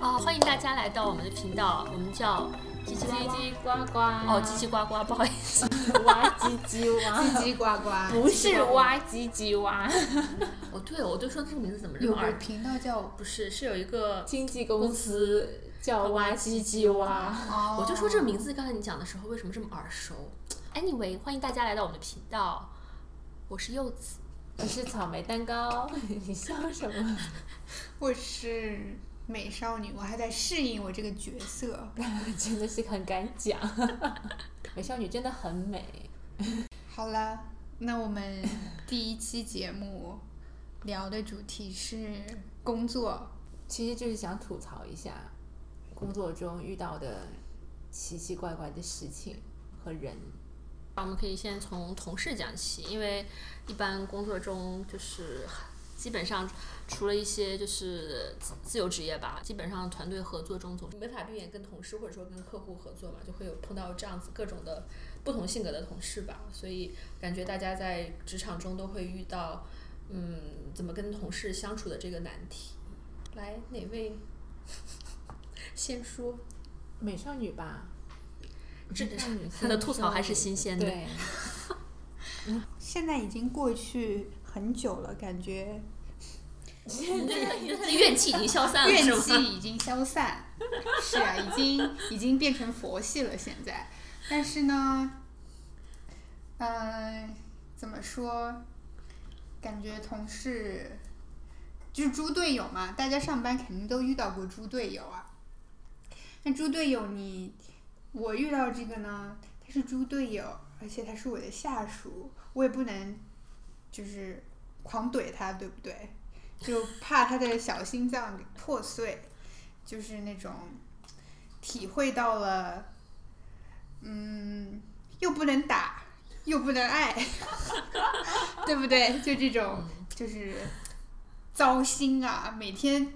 啊，欢迎大家来到我们的频道，我们叫叽叽叽呱叽呱呱。哦，叽叽呱呱，不好意思，哇 唧唧哇，叽叽呱呱，不是哇唧唧哇。哦对，我就说这个名字怎么这有个么耳？频道叫不是，是有一个，经纪公司叫哇唧唧哇。哦，我就说这个名字，刚才你讲的时候为什么这么耳熟？Anyway，欢迎大家来到我们的频道，我是柚子。我是草莓蛋糕，你笑什么？我是美少女，我还在适应我这个角色。真的是很敢讲。美少女真的很美。好了，那我们第一期节目聊的主题是工作。其实就是想吐槽一下工作中遇到的奇奇怪怪的事情和人。我们可以先从同事讲起，因为一般工作中就是基本上除了一些就是自自由职业吧，基本上团队合作中总是没法避免跟同事或者说跟客户合作嘛，就会有碰到这样子各种的不同性格的同事吧，所以感觉大家在职场中都会遇到，嗯，怎么跟同事相处的这个难题。来，哪位 先说？美少女吧，这美少女她的吐槽还是新鲜的。对，现在已经过去很久了，感觉 怨气已经消散了，怨？气已经消散。是啊，已经已经变成佛系了现在。但是呢，嗯、怎么说？感觉同事就是猪队友嘛，大家上班肯定都遇到过猪队友啊。那猪队友你，我遇到这个呢，他是猪队友，而且他是我的下属，我也不能就是狂怼他，对不对？就怕他的小心脏给破碎，就是那种体会到了，嗯，又不能打，又不能爱，对不对？就这种就是糟心啊！每天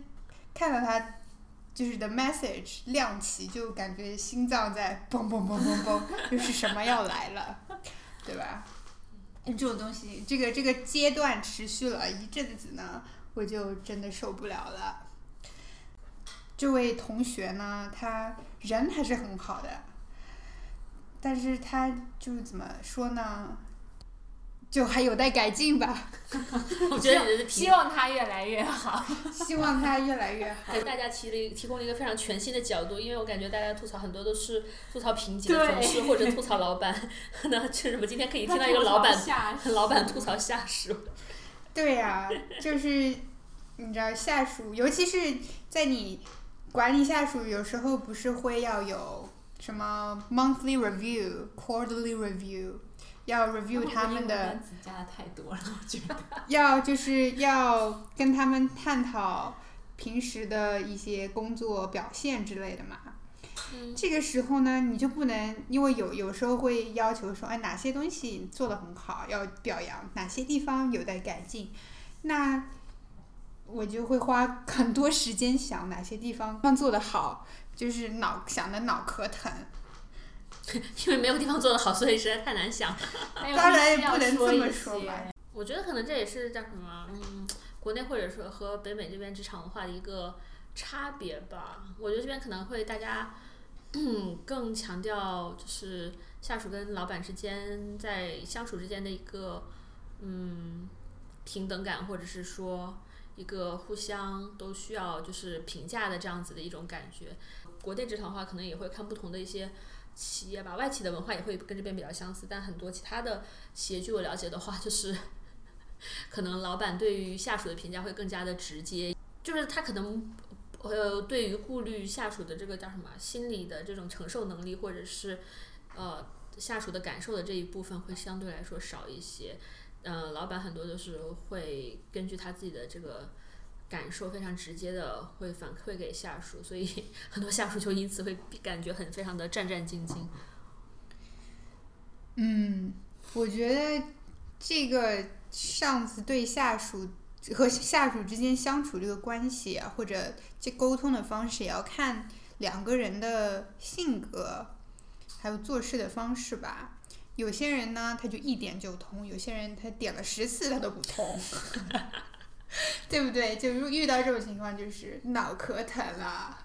看到他就是 the message 亮起，就感觉心脏在嘣嘣嘣嘣嘣，又是什么要来了，对吧？这种东西，这个这个阶段持续了一阵子呢，我就真的受不了了。这位同学呢，他人还是很好的，但是他就是怎么说呢，就还有待改进吧。我觉得你的希望他越来越好。希望他越来越好。给大家提了一提供了一个非常全新的角度，因为我感觉大家吐槽很多都是吐槽瓶颈的同事对或者吐槽老板，那确实我们今天可以听到一个老板下老板吐槽下属，对呀、就是你知道下属，尤其是在你管理下属，有时候不是会要有什么 monthly review、quarterly review，要 review 他们的单词加的太多了，我觉得。要就是要跟他们探讨平时的一些工作表现之类的嘛。嗯这个时候呢，你就不能，因为有有时候会要求说，哎，哪些东西做的很好，要表扬；哪些地方有待改进。那我就会花很多时间想哪些地方做得好，就是脑想的脑壳疼。因为没有地方做得好，所以实在太难想。当然也不能这么说吧。我觉得可能这也是叫什么，嗯，国内或者说和北美这边职场文化的一个差别吧。我觉得这边可能会大家，嗯，更强调就是下属跟老板之间在相处之间的一个，嗯，平等感，或者是说一个互相都需要就是评价的这样子的一种感觉。国内职场的话，可能也会看不同的一些企业吧，外企的文化也会跟这边比较相似，但很多其他的企业，据我了解的话，就是 可能老板对于下属的评价会更加的直接，就是他可能呃对于顾虑下属的这个叫什么心理的这种承受能力，或者是呃下属的感受的这一部分会相对来说少一些。呃，老板很多都是会根据他自己的这个感受非常直接的会反馈给下属，所以 很多下属就因此会感觉很非常的战战兢兢。嗯，我觉得这个上司对下属和下属之间相处这个关系啊，或者这沟通的方式，也要看两个人的性格，还有做事的方式吧。有些人呢，他就一点就通；有些人他点了十次他都不通，对不对？就如遇到这种情况，就是脑壳疼了。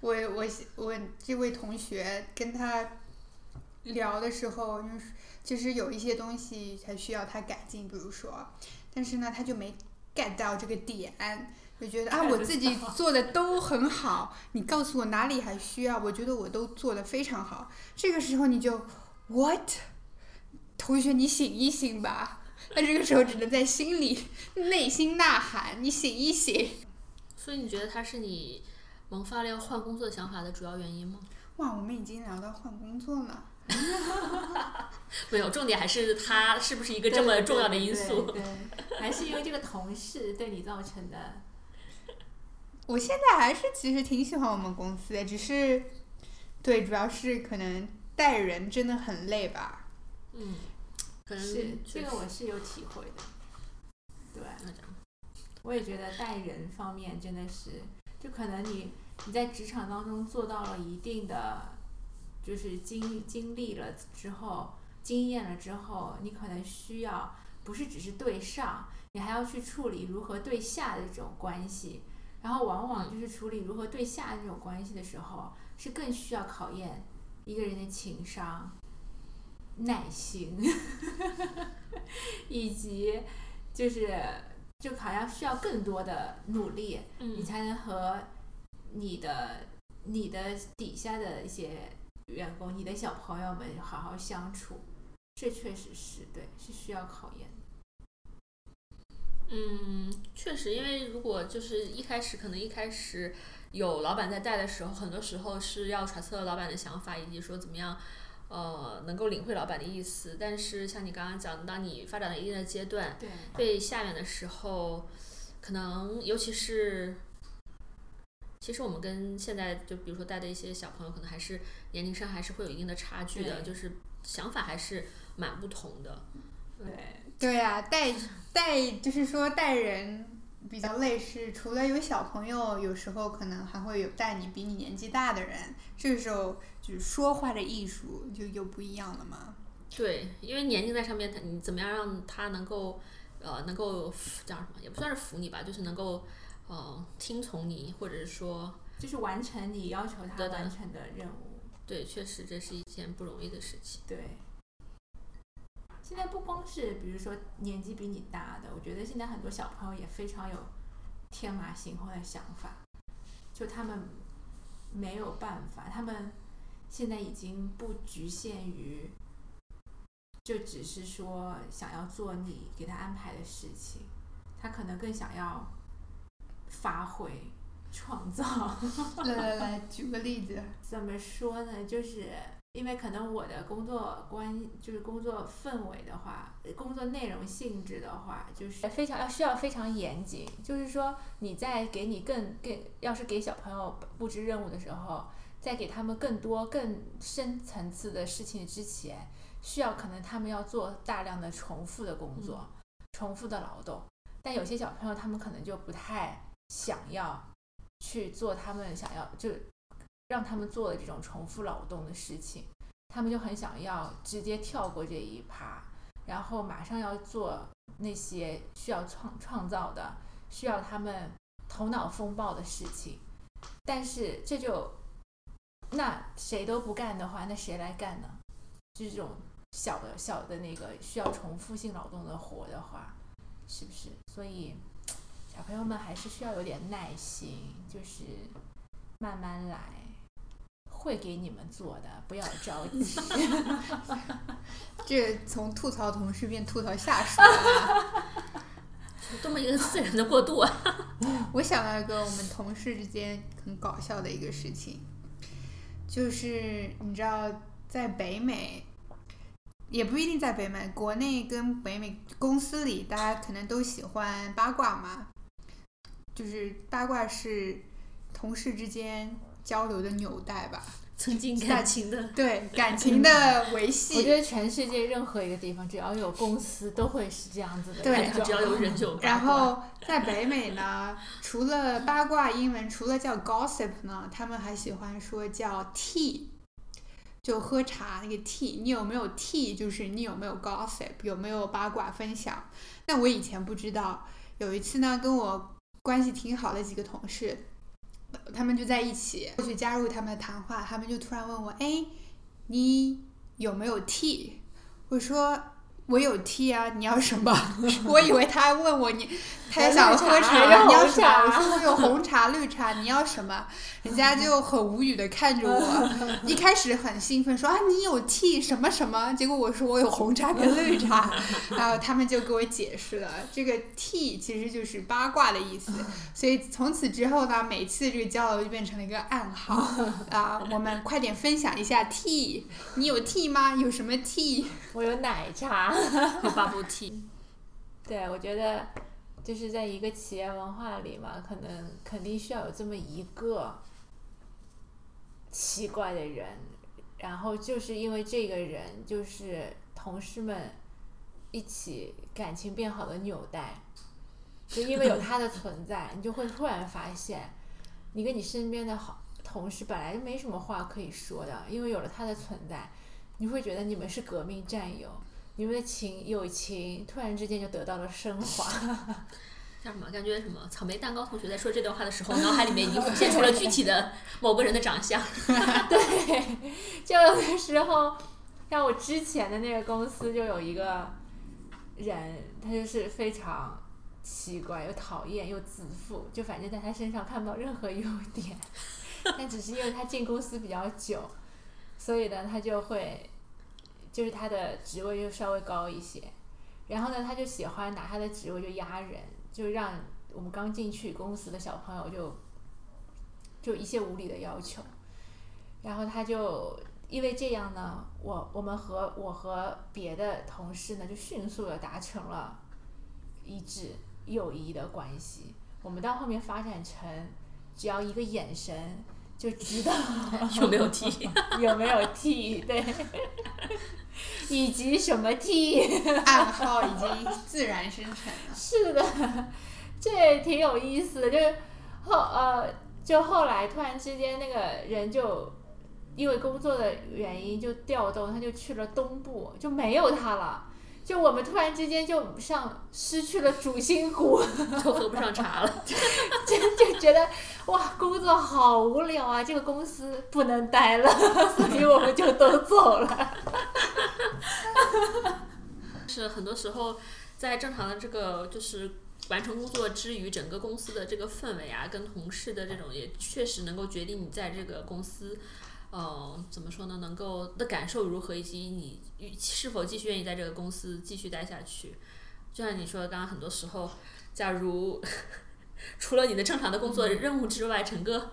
我我我这位同学跟他聊的时候，就是其实有一些东西还需要他改进，比如说，但是呢，他就没 get 到这个点，就觉得啊，我自己做的都很好，你告诉我哪里还需要，我觉得我都做的非常好。这个时候你就 what，同学你醒一醒吧。那这个时候只能在心里内心呐喊，你醒一醒。所以你觉得他是你萌发了要换工作的想法的主要原因吗？哇，我们已经聊到换工作了。没有，重点还是他是不是一个这么重要的因素？对，还是因为这个同事对你造成的。我现在还是其实挺喜欢我们公司的，只是，对，主要是可能带人真的很累吧。嗯，可能是这个我是有体会的。对，我也觉得待人方面真的是，就可能你你在职场当中做到了一定的，就是经经历了之后，经验了之后，你可能需要不是只是对上，你还要去处理如何对下的这种关系。然后往往就是处理如何对下这种关系的时候，是更需要考验一个人的情商、耐心，以及就是就好像需要更多的努力，你嗯，才能和你的你的底下的一些员工、你的小朋友们好好相处。这确实是对，是需要考验的。嗯，确实，因为如果就是一开始可能一开始有老板在带的时候，很多时候是要揣测老板的想法，以及说怎么样，呃，能够领会老板的意思。但是像你刚刚讲的，当你发展到一定的阶段，对，对下面的时候，可能尤其是，其实我们跟现在就比如说带的一些小朋友，可能还是年龄上还是会有一定的差距的，就是想法还是蛮不同的。对，对呀、带带就是说带人比较类似除了有小朋友，有时候可能还会有带你比你年纪大的人，这时候就是说话的艺术就又不一样了嘛。对，因为年龄在上面，他你怎么样让他能够，呃，能够服叫什么，也不算是服你吧，就是能够，呃，听从你，或者是说，就是完成你要求他完成的任务。对，确实这是一件不容易的事情。对，现在不光是比如说年纪比你大的，我觉得现在很多小朋友也非常有天马行空的想法，就他们没有办法，他们现在已经不局限于，就只是说想要做你给他安排的事情，他可能更想要发挥、创造。来来来，举个例子。怎么说呢？就是因为可能我的工作关，就是工作氛围的话，工作内容性质的话，就是非常要需要非常严谨。就是说你在给你更更，要是给小朋友布置任务的时候，在给他们更多更深层次的事情之前，需要可能他们要做大量的重复的工作，重复的劳动。但有些小朋友他们可能就不太想要去做他们想要就让他们做的这种重复劳动的事情，他们就很想要直接跳过这一趴，然后马上要做那些需要创创造的、需要他们头脑风暴的事情。但是这就那谁都不干的话，那谁来干呢？这种小的小的那个需要重复性劳动的活的话，是不是？所以小朋友们还是需要有点耐心，就是慢慢来，会给你们做的，不要着急。这从吐槽同事变吐槽下属了。多么一个自然的过渡啊！我想到一个我们同事之间很搞笑的一个事情，就是你知道，在北美，也不一定在北美，国内跟北美公司里，大家可能都喜欢八卦嘛，就是八卦是同事之间交流的纽带吧，增进感情的，对感情的维系我。觉得全世界任何一个地方，只要有公司，都会是这样子的对。只要有人就然后在北美呢，除了八卦英文，除了叫 gossip 呢，他们还喜欢说叫 tea。就喝茶那个 tea，你有没有 tea？就是你有没有 gossip，有没有八卦分享？那我以前不知道。有一次呢，跟我关系挺好的几个同事，他们就在一起，我去加入他们的谈话，他们就突然问我：“哎，你有没有 T？” 我说。我有 tea 啊，你要什么？我以为他问我你，他想喝茶，你要什么？我说我有红茶、绿茶，你要什么？人家就很无语的看着我，一开始很兴奋说啊你有 tea 什么什么，结果我说我有红茶跟绿茶，然后他们就给我解释了，这个 tea 其实就是八卦的意思，所以从此之后呢，每次这个交流就变成了一个暗号啊，我们快点分享一下 tea，你有 tea 吗？有什么 tea？我有奶茶。有 bubble tea。对，我觉得就是在一个企业文化里嘛，可能肯定需要有这么一个奇怪的人，然后就是因为这个人，就是同事们一起感情变好的纽带，就因为有他的存在，你就会突然发现，你跟你身边的好同事本来就没什么话可以说的，因为有了他的存在，你会觉得你们是革命战友。你们的情友情突然之间就得到了升华，叫什么？感觉什么？草莓蛋糕同学在说这段话的时候，脑海里面已经浮现出了具体的某个人的长相。对，就有的时候，像我之前的那个公司就有一个人，他就是非常奇怪又讨厌又自负，就反正在他身上看不到任何优点，但只是因为他进公司比较久，所以呢，他就会。就是他的职位就稍微高一些，然后呢，他就喜欢拿他的职位就压人，就让我们刚进去公司的小朋友就就一些无理的要求，然后他就因为这样呢，我我们和我和别的同事呢就迅速的达成了一致友谊的关系，我们到后面发展成只要一个眼神就知道 有没有 T，有没有 T，对。以及什么 T 暗号已经自然生成了。是的，这也挺有意思的。就是后呃，就后来突然之间，那个人就因为工作的原因就调动，他就去了东部，就没有他了。就我们突然之间就像失去了主心骨，就喝不上茶了，就 就觉得哇，工作好无聊啊，这个公司不能待了，所以我们就都走了。是很多时候，在正常的这个就是完成工作之余，整个公司的这个氛围啊，跟同事的这种也确实能够决定你在这个公司，呃，怎么说呢？能够的感受如何，以及你是否继续愿意在这个公司继续待下去。就像你说的，刚刚很多时候，假如 除了你的正常的工作任务之外，整个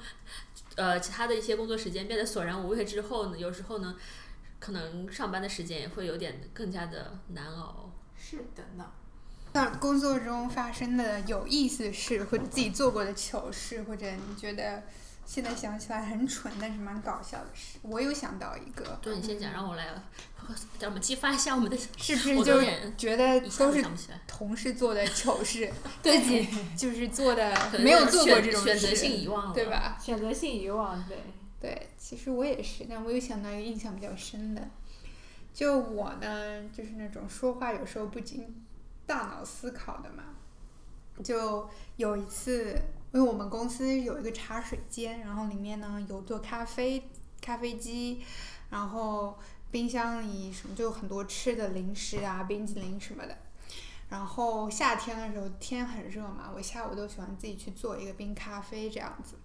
呃其他的一些工作时间变得索然无味之后呢，有时候呢。可能上班的时间也会有点更加的难熬。是的呢。那工作中发生的有意思的事，或者自己做过的糗事，或者你觉得现在想起来很蠢但是蛮搞笑的事，我有想到一个。对，你先讲，让我来，让我们激发一下我们的。是不是就觉得都是同事做的糗事，自己 就是做的没有做过这种选择性遗忘了，对吧？选择性遗忘，对。对，其实我也是，但我有想到一个印象比较深的，就我呢，就是那种说话有时候不经大脑思考的嘛。就有一次，因为我们公司有一个茶水间，然后里面呢有做咖啡咖啡机，然后冰箱里什么就有很多吃的零食啊，冰淇淋什么的。然后夏天的时候天很热嘛，我下午都喜欢自己去做一个冰咖啡这样子。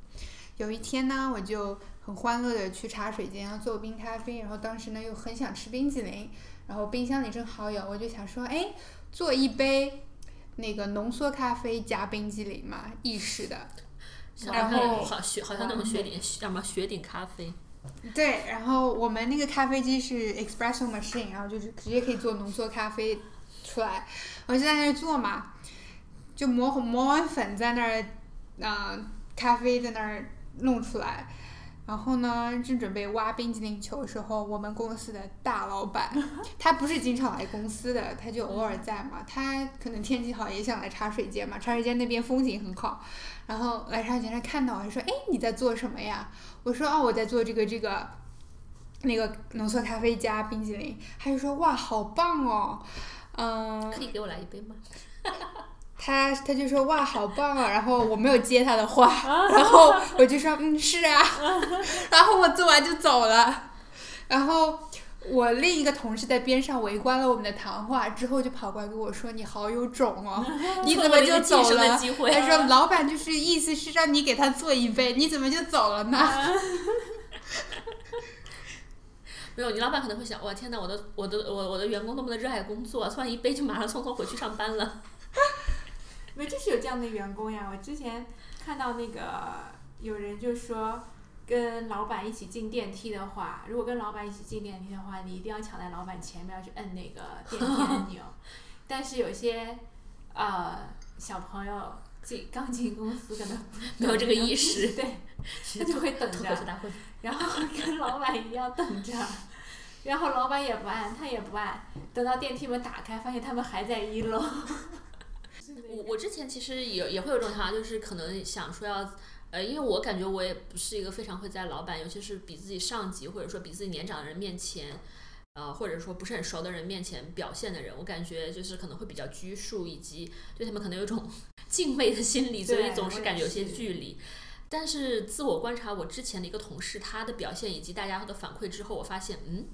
有一天呢，我就很欢乐的去茶水间做冰咖啡，然后当时呢又很想吃冰淇淋，然后冰箱里正好有，我就想说，哎，做一杯那个浓缩咖啡加冰激凌嘛，意式的，然后好雪，好像那种雪顶什么雪顶咖啡，对，然后我们那个咖啡机是 espresso machine，然后就是直接可以做浓缩咖啡出来，我就在那儿做嘛，就磨磨完粉在那儿，嗯，咖啡在那儿。弄出来，然后呢，正准备挖冰激凌球的时候，我们公司的大老板，他不是经常来公司的，他就偶尔在嘛。他可能天气好也想来茶水间嘛，茶水间那边风景很好。然后来茶水间他看到，他说：“哎，你在做什么呀？”我说：“哦，我在做这个这个那个浓缩咖啡加冰淇淋，他就说哇好棒哦，嗯，可以给我来一杯吗？他他就说哇好棒啊，然后我没有接他的话，然后我就说嗯是啊，然后我做完就走了，然后我另一个同事在边上围观了我们的谈话之后，就跑过来跟我说你好有种哦，你怎么就走了他说老板就是意思是让你给他做一杯，你怎么就走了呢？没有，你老板可能会想，哇天哪，我的我的我我的员工多么的热爱工作，做完一杯就马上匆匆回去上班了。没，就是有这样的员工呀。我之前看到那个有人就说，跟老板一起进电梯的话，如果跟老板一起进电梯的话，你一定要抢在老板前面去摁那个电梯按 钮。但是有些呃小朋友进刚进公司可能 没有这个意识 对，他就会等着，然后跟老板一样等着。然后老板也不按，他也不按，等到电梯门打开，发现他们还在一楼。我我之前其实也也会有这种想法，就是可能想说要，呃，因为我感觉我也不是一个非常会在老板，尤其是比自己上级或者说比自己年长的人面前，呃，或者说不是很熟的人面前表现的人，我感觉就是可能会比较拘束，以及对他们可能有一种 敬畏的心理，所以总是感觉有些距离。但是自我观察我之前的一个同事他的表现以及大家的反馈之后，我发现，嗯，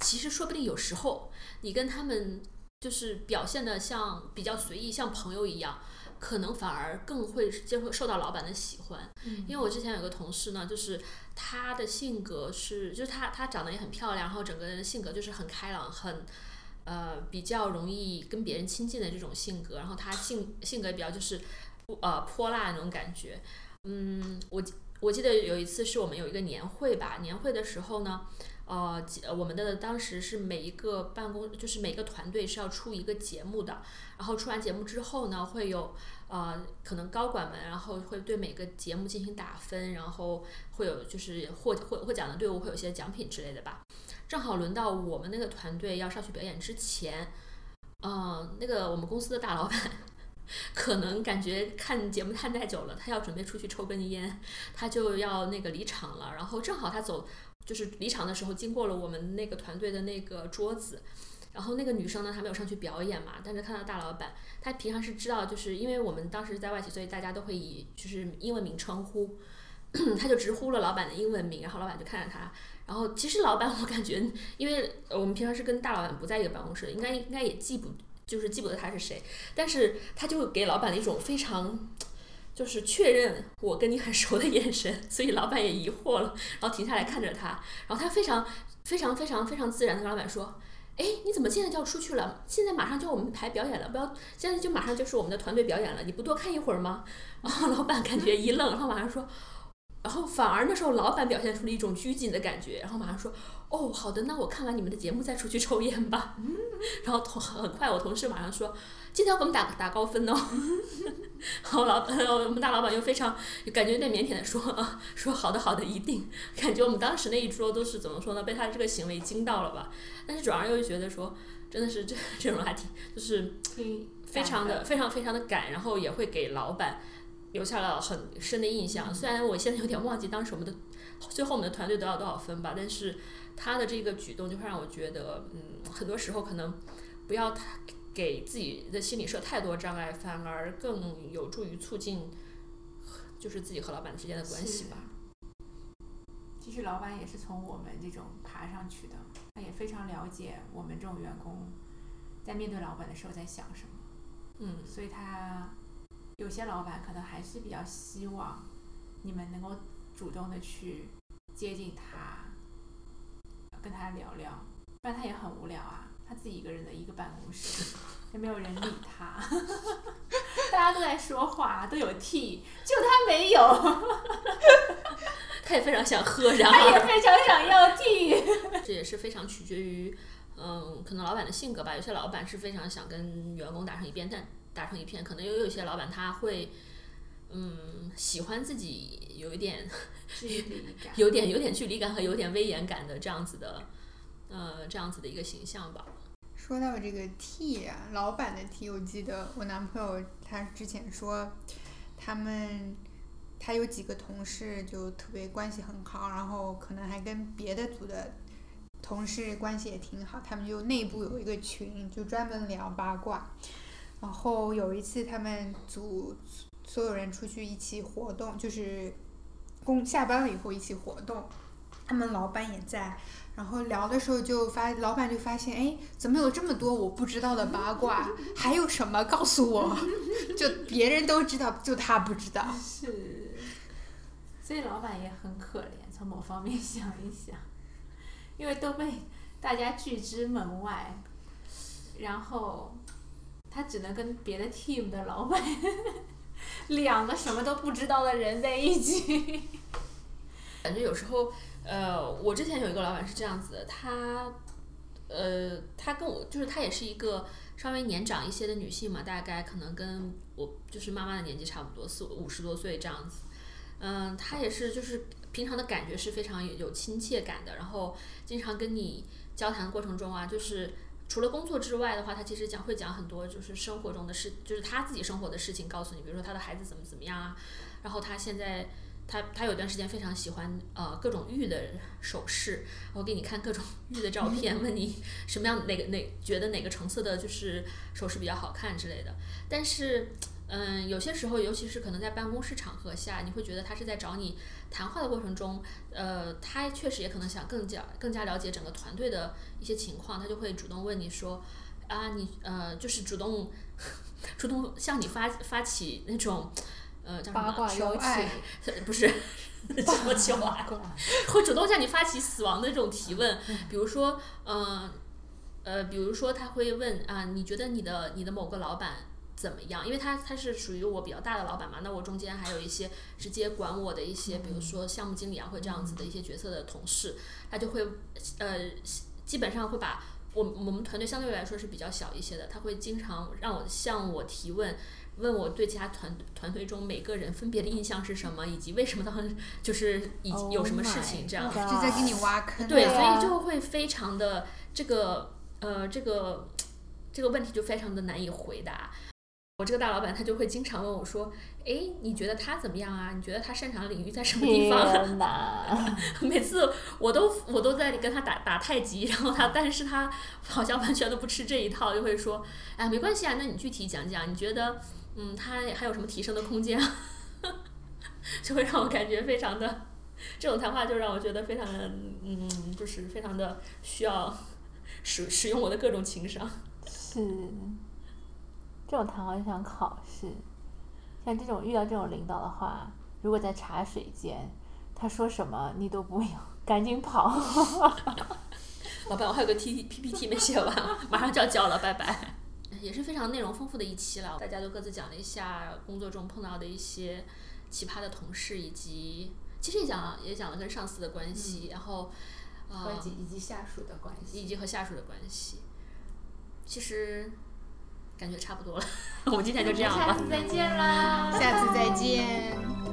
其实说不定有时候你跟他们就是表现的像比较随意，像朋友一样，可能反而更会接受受到老板的喜欢。嗯因为我之前有个同事呢，就是他的性格是，就是他他长得也很漂亮，然后整个人的性格就是很开朗，很呃比较容易跟别人亲近的这种性格，然后他性性格比较就是呃泼辣那种感觉。嗯，我记我记得有一次是我们有一个年会吧，年会的时候呢。呃，我们的当时是每一个办公，就是每个团队是要出一个节目的，然后出完节目之后呢，会有呃可能高管们，然后会对每个节目进行打分，然后会有就是获获获奖的队伍会有些奖品之类的吧。正好轮到我们那个团队要上去表演之前，嗯、那个我们公司的大老板。可能感觉看节目看太久了，他要准备出去抽根烟，他就要那个离场了。然后正好他走，就是离场的时候经过了我们那个团队的那个桌子，然后那个女生呢，她没有上去表演嘛，但是看到大老板，她平常是知道，就是因为我们当时在外企，所以大家都会以就是英文名称呼，他就直呼了老板的英文名，然后老板就看着他，然后其实老板我感觉，因为我们平常是跟大老板不在一个办公室，应该应该也记不就是记不得他是谁，但是他就给老板的一种非常。就是确认我跟你很熟的眼神，所以老板也疑惑了，然后停下来看着他，然后他非常非常非常非常自然的跟老板说：“哎，你怎么现在就要出去了？现在马上就我们排表演了，不要现在就马上就是我们的团队表演了，你不多看一会儿吗？”然后老板感觉一愣，然后马上说。然后反而那时候老板表现出了一种拘谨的感觉，然后马上说：“哦，好的，那我看完你们的节目再出去抽烟吧。”嗯然后同很快我同事马上说：“记得要给我们打打高分哦。”然后老然后我们大老板又非常感觉有点腼腆的说：“啊，说好的好的，一定。”感觉我们当时那一桌都是怎么说呢？被他这个行为惊到了吧？但是转而又觉得说，真的是这 这种还挺就是非常的非常非常的赶，然后也会给老板留下了很深的印象。虽然我现在有点忘记当时我们的最后我们的团队得到多少分吧，但是他的这个举动就会让我觉得，嗯，很多时候可能不要太给自己的心理设太多障碍，反而更有助于促进就是自己和老板之间的关系吧。其实老板也是从我们这种爬上去的，他也非常了解我们这种员工在面对老板的时候在想什么，嗯，所以他有些老板可能还是比较希望你们能够主动的去接近他，跟他聊聊，不然他也很无聊啊，他自己一个人的一个办公室，也没有人理他，大家都在说话，都有 T，就他没有，他也非常想喝，然后他也非常想要 T。这也是非常取决于，嗯，可能老板的性格吧。有些老板是非常想跟员工打成一片，但打成一片，可能又有一些老板他会，嗯，喜欢自己有一点 距离感。有点有点距离感和有点威严感的这样子的，呃，这样子的一个形象吧。说到这个 T 啊，老板的 T，我记得我男朋友他之前说，他们他有几个同事就特别关系很好，然后可能还跟别的组的同事关系也挺好，他们就内部有一个群，就专门聊八卦。然后有一次他们组所有人出去一起活动，就是工下班了以后一起活动，他们老板也在。然后聊的时候就发，老板就发现，哎，怎么有这么多我不知道的八卦？还有什么告诉我？就别人都知道，就他不知道。是，所以老板也很可怜，从某方面想一想，因为都被大家拒之门外，然后他只能跟别的 team 的老板，两个什么都不知道的人在一起。感觉有时候。呃，我之前有一个老板是这样子的，他，呃，他跟我就是他也是一个稍微年长一些的女性嘛，大概可能跟我就是妈妈的年纪差不多，四五十多岁这样子。嗯，他也是就是平常的感觉是非常有有亲切感的，然后经常跟你交谈过程中啊，就是除了工作之外的话，他其实讲会讲很多就是生活中的事，就是他自己生活的事情告诉你，比如说他的孩子怎么怎么样啊，然后他现在。他他有段时间非常喜欢呃各种玉的首饰，我给你看各种玉的照片，问你什么样哪个哪觉得哪个成色的就是首饰比较好看之类的。但是嗯，有些时候，尤其是可能在办公室场合下，你会觉得他是在找你谈话的过程中，呃，他确实也可能想更加更加了解整个团队的一些情况，他就会主动问你说啊，你呃就是主动 主动向你发发起那种。呃，叫什么求爱？不是什么 求爱，会主动向你发起死亡的这种提问。比如说，嗯，呃，比如说他会问啊，你觉得你的你的某个老板怎么样？因为他他是属于我比较大的老板嘛，那我中间还有一些直接管我的一些，比如说项目经理啊，或者这样子的一些角色的同事，他就会呃，基本上会把我我们团队相对来说是比较小一些的，他会经常让我向我提问。问我对其他团团队中每个人分别的印象是什么，以及为什么他们就是以有什么事情这样，就在给你挖坑。对，所以就会非常的这个呃这个这个问题就非常的难以回答。我这个大老板他就会经常问我说：“哎，你觉得他怎么样啊？你觉得他擅长的领域在什么地方？” 每次我都我都在跟他打打太极，然后他但是他好像完全都不吃这一套，就会说：“哎，没关系啊，那你具体讲讲，你觉得？”嗯，他还有什么提升的空间？就会让我感觉非常的，这种谈话就让我觉得非常的，嗯，就是非常的需要使使用我的各种情商。是，这种谈话就像考试。像这种遇到这种领导的话，如果在茶水间，他说什么你都不用，赶紧跑。老板，我还有个 T P P T 没写完，马上就要交了，拜拜。也是非常内容丰富的一期了，大家都各自讲了一下工作中碰到的一些奇葩的同事，以及其实也讲了也讲了跟上司的关系，然后呃以及下属的关系，以及和下属的关系。其实感觉差不多了，我们今天就这样吧，下次再见啦，下次再见。